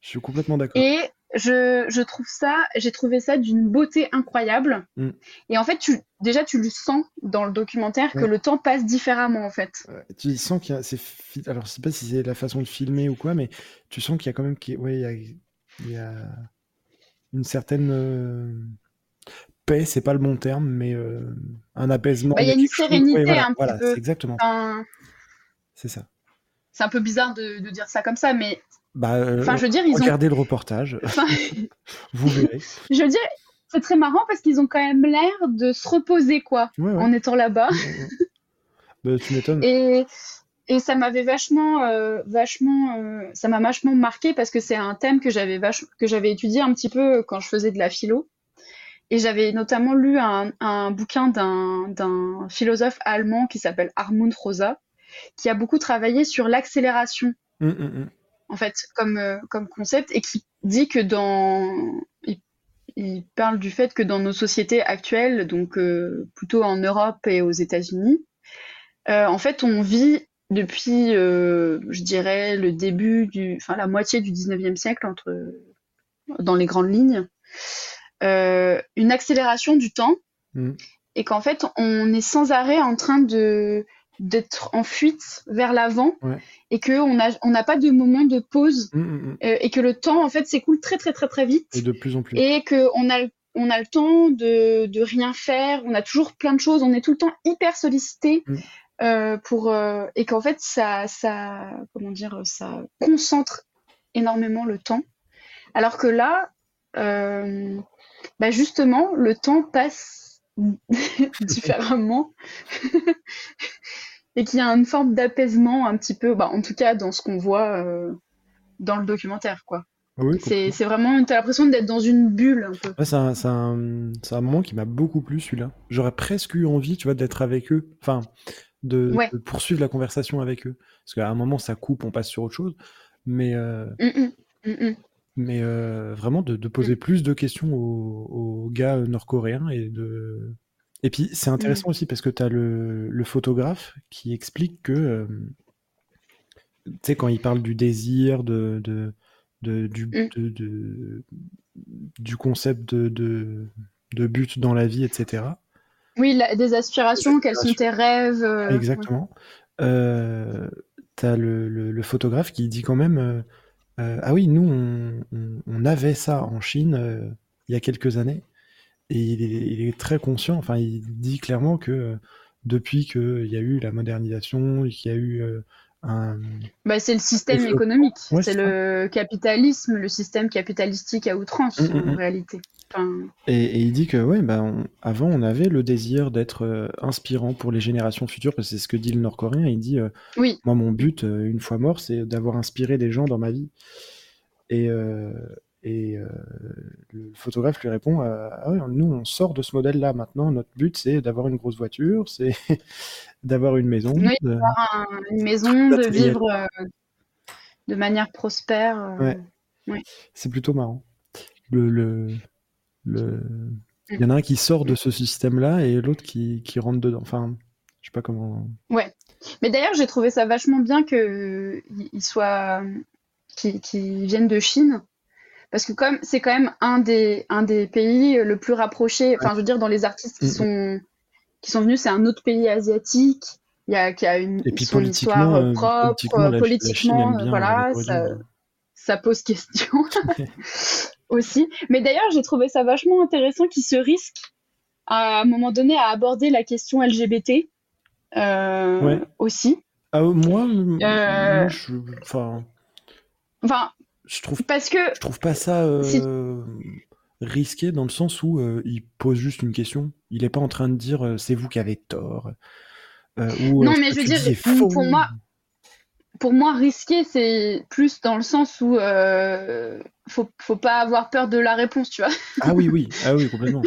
Je suis complètement d'accord. Et je, je trouve ça, j'ai trouvé ça d'une beauté incroyable. Mm. Et en fait, tu, déjà, tu le sens dans le documentaire que le temps passe différemment, en fait. Tu sens qu'il y a, c'est alors je sais pas si c'est la façon de filmer ou quoi, mais tu sens qu'il y a quand même, qu'il- ouais, il y a, il y a une certaine euh, paix, c'est pas le bon terme, mais euh, un apaisement. Bah, il y a une sérénité ouais, voilà, un petit voilà, peu. c'est exactement, c'est ça. c'est un peu bizarre de, de dire ça comme ça, mais Bah, euh, enfin, je veux dire, ils ont. regardez le reportage, enfin, vous verrez. je veux dire, c'est très marrant parce qu'ils ont quand même l'air de se reposer, quoi, Ouais, ouais. en étant là-bas. Bah, tu m'étonnes. Et, et ça m'avait vachement, euh, vachement, euh, ça m'a vachement marqué parce que c'est un thème que j'avais vache, que j'avais étudié un petit peu quand je faisais de la philo. Et j'avais notamment lu un, un bouquin d'un, philosophe allemand qui s'appelle Hartmut Rosa, qui a beaucoup travaillé sur l'accélération, hum, hum. En fait, comme, euh, comme concept, et qui dit que dans, il, il parle du fait que dans nos sociétés actuelles, donc euh, plutôt en Europe et aux États-Unis, euh, en fait, on vit depuis, je dirais, le début du, enfin la moitié du 19e siècle, entre, dans les grandes lignes, une accélération du temps, Mhm. et qu'en fait, on est sans arrêt en train de d'être en fuite vers l'avant, Ouais. et que on a on n'a pas de moment de pause, Hum, hum, hum. euh, et que le temps en fait s'écoule très très très très vite Et de plus en plus. et que on a on a le temps de, de rien faire, on a toujours plein de choses, on est tout le temps hyper sollicité Mm. euh, pour euh, et qu'en fait ça ça comment dire ça concentre énormément le temps, alors que là bah justement le temps passe différemment et qu'il y a une forme d'apaisement un petit peu, bah, en tout cas dans ce qu'on voit euh, dans le documentaire quoi. Ah oui, C'est c'est vraiment, t'as l'impression d'être dans une bulle un peu. Ouais, c'est un, c'est un- c'est un moment qui m'a beaucoup plu, celui-là. J'aurais presque eu envie, tu vois, d'être avec eux. Enfin, de, Ouais. de poursuivre la conversation avec eux. Parce qu'à un moment, ça coupe, on passe sur autre chose. Mais, euh, Mm, mm, mm, mm. mais euh, vraiment, de, de poser plus de questions aux, aux gars nord-coréens. Et, de... et puis, c'est intéressant aussi parce que tu as le, le photographe qui explique que, euh, tu sais, quand il parle du désir, de, de, de- du, Mm. de- de- du concept de, but dans la vie, etc. Oui, la- des aspirations, quels sont tes rêves euh, Exactement. Euh, t'as le, le- le photographe qui dit quand même euh, Ah oui, nous, on, on- on avait ça en Chine il y a quelques années. Et il est, il est très conscient, enfin, il dit clairement que euh, depuis qu'il y a eu la modernisation, qu'il y a eu euh, un. Bah, c'est le système Le- économique, Ouais, c'est le capitalisme, le système capitalistique à outrance Mm, mm, en mm. réalité. Enfin, Et, et il dit que, ouais, bah, on- avant, on avait le désir d'être euh, inspirant pour les générations futures, parce que c'est ce que dit le Nord-Coréen. Il dit euh, oui, Moi, mon but, euh, une fois mort, c'est d'avoir inspiré des gens dans ma vie. Et, euh, euh, photographe lui répond euh, Ah ouais, nous, on sort de ce modèle-là maintenant. Notre but, c'est d'avoir une grosse voiture, c'est d'avoir une maison. Oui, de- un- une maison, de vivre euh, de manière prospère. euh, Ouais. C'est plutôt marrant. Le, le, le... Il y en a un qui sort de ce système-là et l'autre qui, qui rentre dedans. Enfin, je sais pas comment. Ouais. Mais d'ailleurs, j'ai trouvé ça vachement bien que ils soient, qu'ils qu'ils viennent de Chine, parce que comme c'est quand même un des un des pays le plus rapproché. Enfin, je veux dire, dans les artistes qui sont qui sont venus, c'est un autre pays asiatique. Il y a qui a une son histoire euh, euh, propre, politiquement, la- la bien voilà, ça, pose question aussi. Mais d'ailleurs, j'ai trouvé ça vachement intéressant qu'ils se risquent à un moment donné à aborder la question LGBT euh, Ouais. aussi. Ah, euh, moi, Euh, moi, je, Enfin, je trouve, parce que je trouve pas ça euh, Si- risqué dans le sens où euh, il pose juste une question. Il est pas en train de dire euh, c'est vous qui avez tort. ou, Non, mais je veux dire, faux. pour moi, pour moi, risquer, c'est plus dans le sens où faut, faut pas avoir peur de la réponse, tu vois. Ah oui, oui, ah oui, complètement.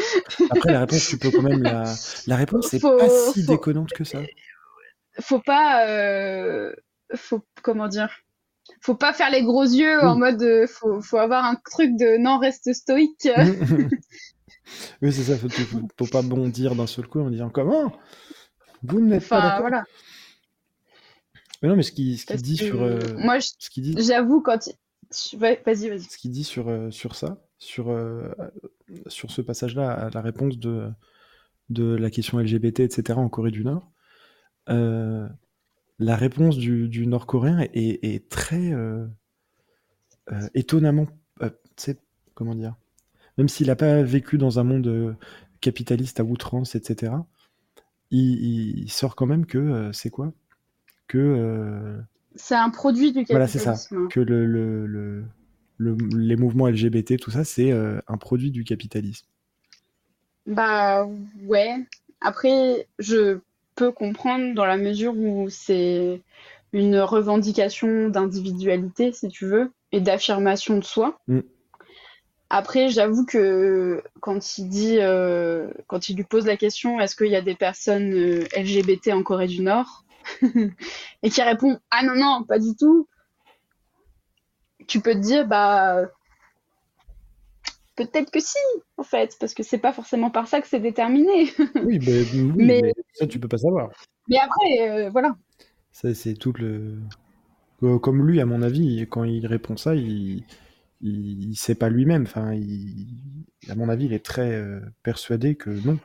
Après, la réponse, tu peux quand même la. La réponse, c'est Faut- pas si faut- déconnante que ça. Faut pas, faut comment dire, faut pas faire les gros yeux en mode, euh, faut, faut avoir un truc de non, reste stoïque. oui, c'est ça, faut, faut, faut pas bondir d'un seul coup en disant comment? Vous n'êtes pas Enfin, d'accord? voilà. Mais non, mais ce qu'il ce dit que sur. euh, Moi, je- ce dit, j'avoue quand, il- vas-y, vas-y. ce qu'il dit sur, euh, sur ça, sur, sur ce passage-là, à la réponse de, de la question LGBT, etc., en Corée du Nord, la réponse du, du Nord-Coréen est, est- est très euh, euh, étonnamment, euh, tu sais, comment dire, même s'il n'a pas vécu dans un monde euh, capitaliste à outrance, etc., il, il sort quand même que, euh, c'est quoi? Que C'est un produit du voilà, c'est ça. capitalisme. hein. Que le, le, le- le- les mouvements LGBT, tout ça, c'est un produit du capitalisme. Bah ouais. Après, je peux comprendre dans la mesure où c'est une revendication d'individualité, si tu veux, et d'affirmation de soi. Mm. Après, j'avoue que quand il dit, euh, quand il lui pose la question, est-ce qu'il y a des personnes euh, LGBT en Corée du Nord? Et qui répond, ah non, non, pas du tout. Tu peux te dire, bah, peut-être que si, en fait, parce que c'est pas forcément par ça que c'est déterminé. Oui, ben, oui, Mais- mais ça, tu peux pas savoir. Mais après, euh, voilà. Ça, c'est tout le. Comme lui, à mon avis, quand il répond ça, il, il, il sait pas lui-même. Enfin, il... à mon avis, il est très euh, persuadé que non.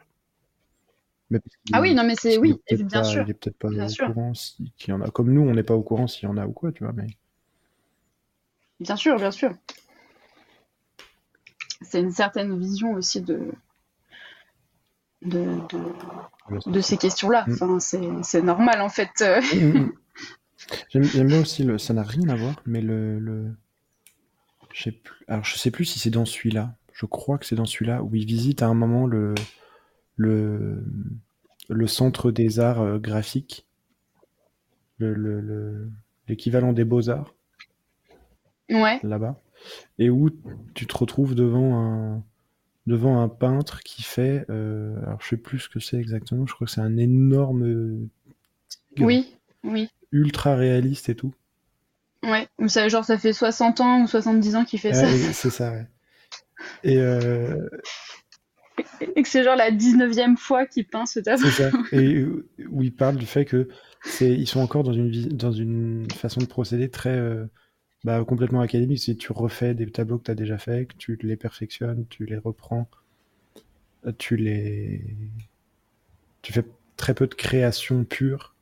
Mais Ah oui, non, mais c'est oui, bien pas- sûr. Il est peut-être pas Bien au sûr. courant si- qu'il y en a. Comme nous, on n'est pas au courant s'il y en a ou quoi, tu vois. Mais Bien sûr, bien sûr. C'est une certaine vision aussi de, de, de, de ces questions-là. Mm. Enfin, c'est, c'est normal, en fait. euh. J'aime j'aime bien aussi le. Ça n'a rien à voir, mais le. le... Plus. Alors, je sais plus si c'est dans celui-là. Je crois que c'est dans celui-là où il visite à un moment le le le centre des arts euh, graphiques, le le- le- l'équivalent des beaux-arts Ouais. là-bas, et où tu te retrouves devant un devant un peintre qui fait. euh, alors, je sais plus ce que c'est exactement. Je crois que c'est un énorme tigre Oui, oui. ultra réaliste et tout. Ouais. Ou ça, genre, ça fait 60 ans ou 70 ans qu'il fait ça. Ouais, c'est ça, ouais. Et euh, Et que c'est genre la 19e fois qu'il peint ce tableau. c'est ça. Et où il parle du fait que c'est, ils sont encore dans une dans une façon de procéder très euh, bah, complètement académique. C'est tu refais des tableaux que tu as déjà fait, que tu les perfectionnes, tu les reprends, euh, tu les tu fais très peu de création pure.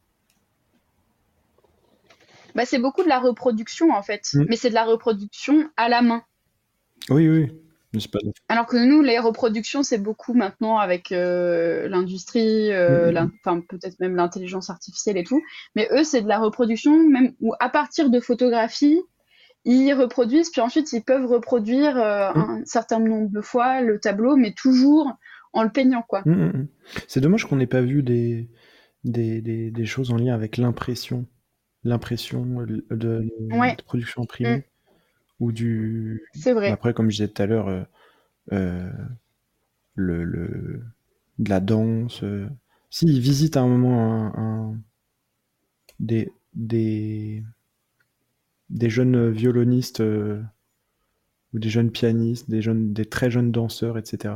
Bah, c'est beaucoup de la reproduction, en fait. Mm. Mais c'est de la reproduction à la main. Oui, oui. Mais c'est pas Alors que nous, les reproductions, c'est beaucoup maintenant avec euh, l'industrie, euh, l'in- enfin peut-être même l'intelligence artificielle et tout. Mais eux, c'est de la reproduction même où à partir de photographies, ils reproduisent, puis ensuite ils peuvent reproduire euh, un certain nombre de fois le tableau, mais toujours en le peignant, quoi. Mm, mm, mm. C'est dommage qu'on n'ait pas vu des, des, des, des choses en lien avec l'impression, l'impression de, de, Ouais. de production imprimée, Mm. ou du... C'est vrai. Après, comme je disais tout à l'heure, euh, euh, le, le, de la danse. euh. Si, ils visitent à un moment un, un- des, des, des jeunes violonistes euh, ou des jeunes pianistes, des, jeunes, des très jeunes danseurs, etc.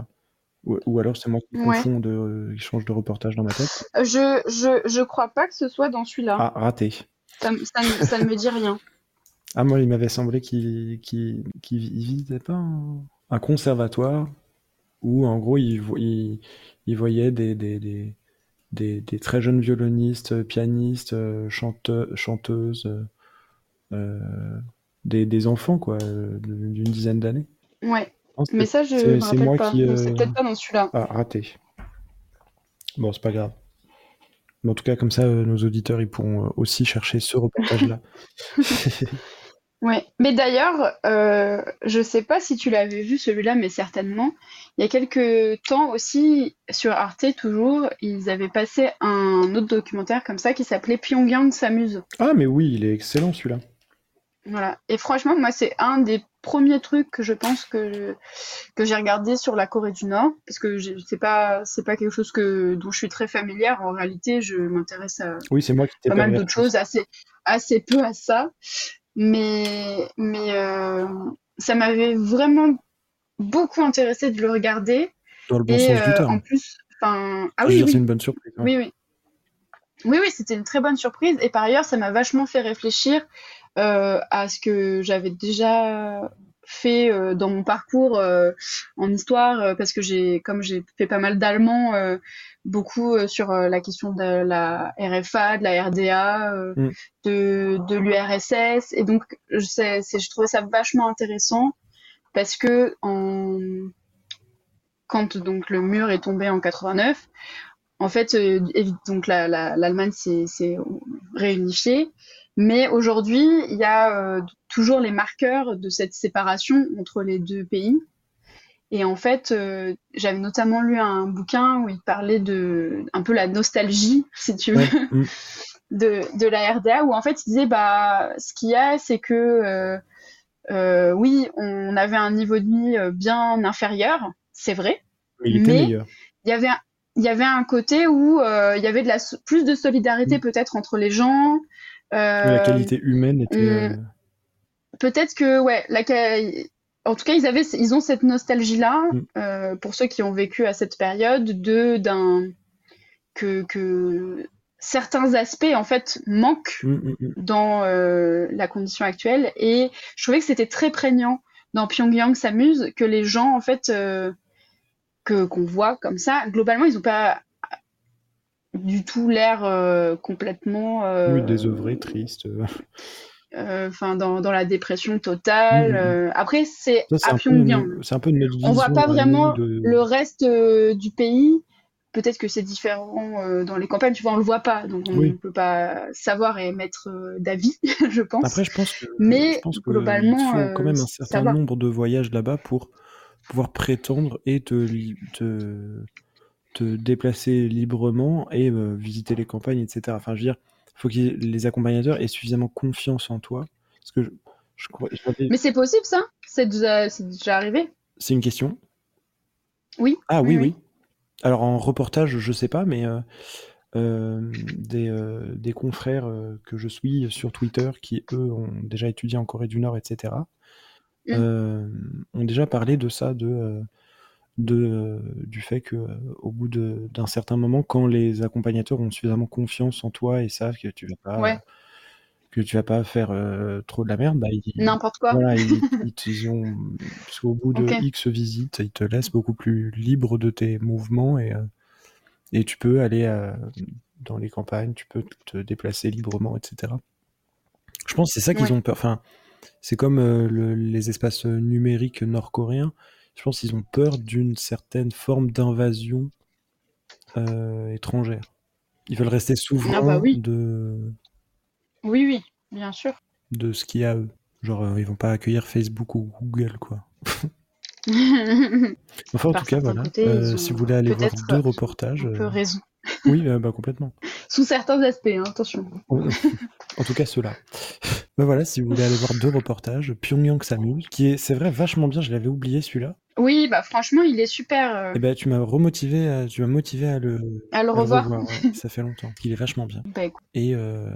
Ou, ou alors c'est moi qui confonds de, euh, qui change de reportage dans ma tête. Je, je, je crois pas que ce soit dans celui-là. Ah, raté. Ça, ça, ne- ça ne me dit rien. Ah, moi, il m'avait semblé qu'il qu'il qu'il visitait pas un, un conservatoire où, en gros, il, vo- il, il voyait des, des, des, très jeunes violonistes, pianistes, euh, chante- chanteuses, euh, des, des enfants, quoi, euh, d'une dizaine d'années. Ouais. Non, Mais ça, je me rappelle pas. c'est euh, peut-être pas dans celui-là. Ah, raté. Bon, c'est pas grave. Mais en tout cas, comme ça, euh, nos auditeurs, ils pourront euh, aussi chercher ce reportage-là. Ouais. Mais d'ailleurs, euh, je sais pas si tu l'avais vu celui-là, mais certainement. Il y a quelques temps aussi, sur Arte toujours, ils avaient passé un autre documentaire comme ça qui s'appelait Pyongyang s'amuse. Ah, mais oui, il est excellent celui-là. Voilà. Et franchement, moi, c'est un des premiers trucs que je pense que que j'ai regardé sur la Corée du Nord, parce que c'est pas c'est pas quelque chose que dont je suis très familière. En réalité, je m'intéresse à Oui, c'est moi qui pas mal d'autres choses, assez assez peu à ça, mais mais euh, ça m'avait vraiment beaucoup intéressé de le regarder. Dans le bon Et sens du euh, terme. en plus, enfin, ah oui, oui, c'est une bonne surprise. hein. oui, oui. Oui, oui, c'était une très bonne surprise. Et par ailleurs, ça m'a vachement fait réfléchir à ce que j'avais déjà fait euh, dans mon parcours euh, en histoire, euh, parce que j'ai, comme j'ai fait pas mal d'allemand, euh, beaucoup euh, sur euh, la question de la RFA, de la RDA, euh, Mm. de, de l'URSS. Et donc, c'est, je trouvais ça vachement intéressant parce que en, quand donc le mur est tombé en 89, en fait, euh, donc la- la- l'Allemagne s'est réunifiée, mais aujourd'hui, il y a euh, toujours les marqueurs de cette séparation entre les deux pays. Et en fait, euh, j'avais notamment lu un bouquin où il parlait de un peu la nostalgie, si tu veux, Ouais, mm. de, de la RDA, où en fait, il disait, bah, ce qu'il y a, c'est que, euh, euh, oui, on avait un niveau de vie bien inférieur, c'est vrai, Il était Mais- meilleur. il y avait il y avait un côté où il y avait de la plus de solidarité Mm. peut-être entre les gens. Mais la Euh, qualité humaine était. mm. euh, peut-être que ouais, la, en tout cas ils avaient, ils ont cette nostalgie là Mm. euh, pour ceux qui ont vécu à cette période de d'un que que certains aspects en fait manquent mm, mm, mm. dans euh, la condition actuelle et je trouvais que c'était très prégnant dans Pyongyang s'amuse que les gens en fait euh, que qu'on voit comme ça globalement ils ont pas du tout l'air euh, complètement euh, Oui, désœuvré, triste. euh. enfin dans, dans la dépression totale Mm, mm, mm. après c'est à Pyongyang c'est un peu notre on voit pas vraiment de- le reste du pays peut-être que c'est différent dans les campagnes tu vois on le voit pas donc on ne peut pas savoir et mettre d'avis je pense Après, je pense que, Mais je pense que globalement, il faut quand même un certain nombre de voyages là-bas pour pouvoir prétendre et te, te, te déplacer librement et euh, visiter les campagnes, etc. Enfin, je veux dire, faut que les accompagnateurs aient suffisamment confiance en toi. Parce que je, Mais c'est possible ça? C'est déjà, arrivé? C'est une question? Oui. Ah oui, Oui, oui. Alors en reportage, je sais pas, mais euh, euh, des, des confrères que je suis sur Twitter qui, eux, ont déjà étudié en Corée du Nord, etc., Mm. euh, ont déjà parlé de ça, de, de, euh, du fait que euh, au bout d'un certain moment, quand les accompagnateurs ont suffisamment confiance en toi et savent que tu vas pas, Ouais. que tu vas pas faire euh, trop de la merde, bah, N'importe quoi. voilà, ils, ils, ont, parce qu'au bout de. X visites, ils te laissent beaucoup plus libre de tes mouvements et, euh, et tu peux aller euh, dans les campagnes, tu peux te déplacer librement, etc. Je pense que c'est ça qu'ils Ouais. ont peur. Enfin, c'est comme le- les espaces numériques nord-coréens. Je pense qu'ils ont peur d'une certaine forme d'invasion euh, étrangère. Ils veulent rester souverains Ah bah oui. de, Oui, oui, bien sûr. de ce qu'il y a eux. Genre, euh, ils vont pas accueillir Facebook ou Google, quoi. Enfin, en Par tout cas, voilà. Euh, si vous voulez aller voir deux reportages, Un peu euh, raison. oui, bah, complètement. Sous certains aspects, hein, attention. En tout cas, ceux-là. bah voilà, si vous voulez aller voir deux reportages, Pyongyang s'amuse, qui est, c'est vrai, vachement bien. Je l'avais oublié celui-là. Oui, bah franchement, il est super euh, Et ben, tu m'as remotivé, à- tu m'as motivé à le, à le à le revoir. ouais. Ça fait longtemps. Il est vachement bien. Bah, écoute. Et euh,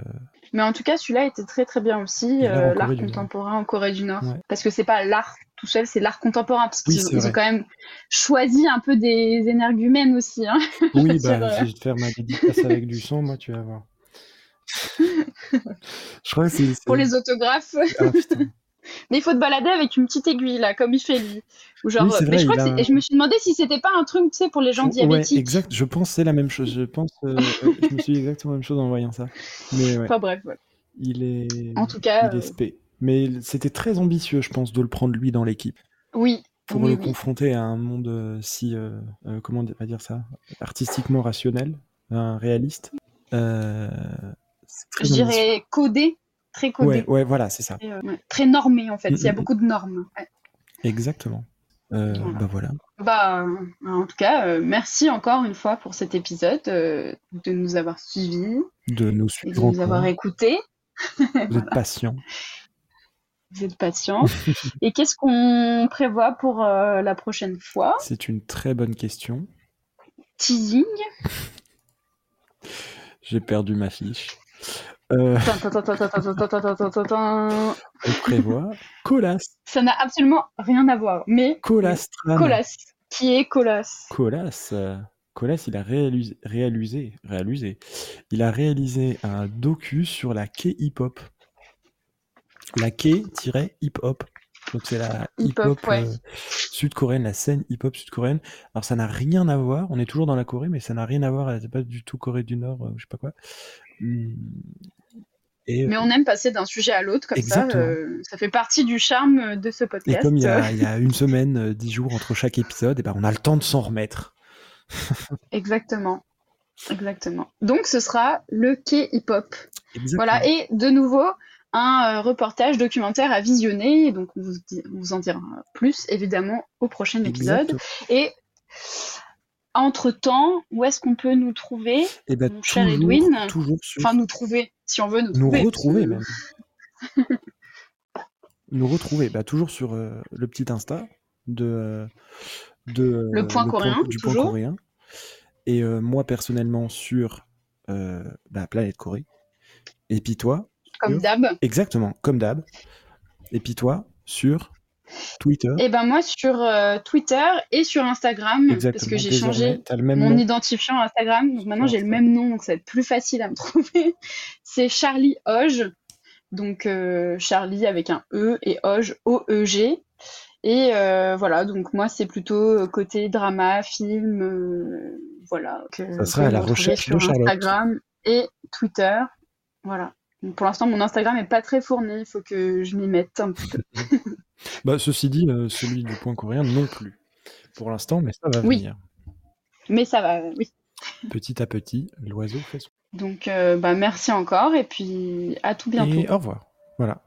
Mais en tout cas, celui-là était très très bien aussi, l'art en euh, Corée l'art du Nord. contemporain en Corée du Nord. Ouais. Parce que c'est pas l'art tout seul, c'est l'art contemporain, parce Oui, qu'ils c'est ils vrai. ont quand même choisi un peu des énergumènes aussi. Hein. oui, bah, euh, je vais te faire ma dédicace avec du sang, moi, tu vas voir. je crois que c'est. c'est- pour les autographes. Ah, putain. Mais il faut te balader avec une petite aiguille, là, comme il fait lui. Ou genre, Oui, mais vrai, je crois que a- je me suis demandé si c'était pas un truc, tu sais, pour les gens Ouais, diabétiques. exact. Je pense que c'est la même chose. Je pense. euh, ouais, je me suis dit exactement la même chose en voyant ça. Mais ouais, Enfin bref, voilà. il est. En tout cas, il est euh, spé. Mais c'était très ambitieux, je pense, de le prendre lui dans l'équipe oui. pour oui, le oui. confronter à un monde euh, si euh, euh, comment on va dire ça, artistiquement rationnel, réaliste. Euh, très Je dirais codé, très codé. Ouais, ouais, voilà, c'est ça. Et, euh, Très normé, en fait. Mm, Il y a mm, beaucoup de normes. Ouais. Exactement. Euh, Voilà. Bah voilà. Bah, euh, en tout cas, euh, merci encore une fois pour cet épisode, euh, de nous avoir suivis De nous et de suivre nous avoir écoutés. Vous êtes patients. Vous êtes patients. et qu'est-ce qu'on prévoit pour la prochaine fois? C'est une très bonne question. Teasing? J'ai perdu ma fiche. Euh... Elle prévoit Colas. Ça n'a absolument rien à voir, mais. Colas. Qui est Colas? Colas. Colas, il a réalisé, réalisé, il a réalisé un docu sur la quai hip-hop. La quai-hip-hop. Donc c'est la hip-hop euh, sud-coréenne, la scène hip-hop sud-coréenne. Alors ça n'a rien à voir, on est toujours dans la Corée, mais ça n'a rien à voir, c'est pas du tout Corée du Nord, euh, je sais pas quoi. Hum, et, Mais on aime passer d'un sujet à l'autre comme Exactement. ça. euh, ça fait partie du charme de ce et podcast. comme il y, a, il y a une semaine, euh, dix jours entre chaque épisode, et ben on a le temps de s'en remettre. Exactement. Exactement. Donc ce sera le K-hip-hop. Exactement. Voilà, et de nouveau, un euh, reportage documentaire à visionner. Et donc on vous, di- on vous en dira plus évidemment au prochain épisode. Exactement. Et entre-temps, où est-ce qu'on peut nous trouver Et ben Mon cher toujours, Edwin? toujours sur Enfin, nous trouver, si on veut nous nous trouver. retrouver même. nous retrouver, bah, toujours sur euh, le petit Insta de, de Le point coréen, du toujours. point coréen. Et euh, moi personnellement sur euh, bah, Planète Corée. Et puis toi, Comme d'hab. exactement, comme d'hab. Et puis toi sur Twitter. Et ben moi sur euh, Twitter et sur Instagram, parce que j'ai changé mon nom. identifiant Instagram. Donc maintenant j'ai le même nom, donc ça va être plus facile à me trouver. C'est Charlie Hoge. Donc euh, Charlie avec un E et Hoge O-E-G. Et euh, voilà, donc moi c'est plutôt côté drama, film, voilà. Que Ça serait à la recherche sur de Charlotte. Instagram et Twitter. Voilà. Donc, pour l'instant mon Instagram est pas très fourni, il faut que je m'y mette un petit peu. Bah, ceci dit, euh, celui du point coréen non plus. Pour l'instant, mais ça va Oui. venir. Mais ça va, oui. Petit à petit, l'oiseau fait son. Donc, euh, bah, merci encore et puis à tout bientôt. Et au revoir. Voilà.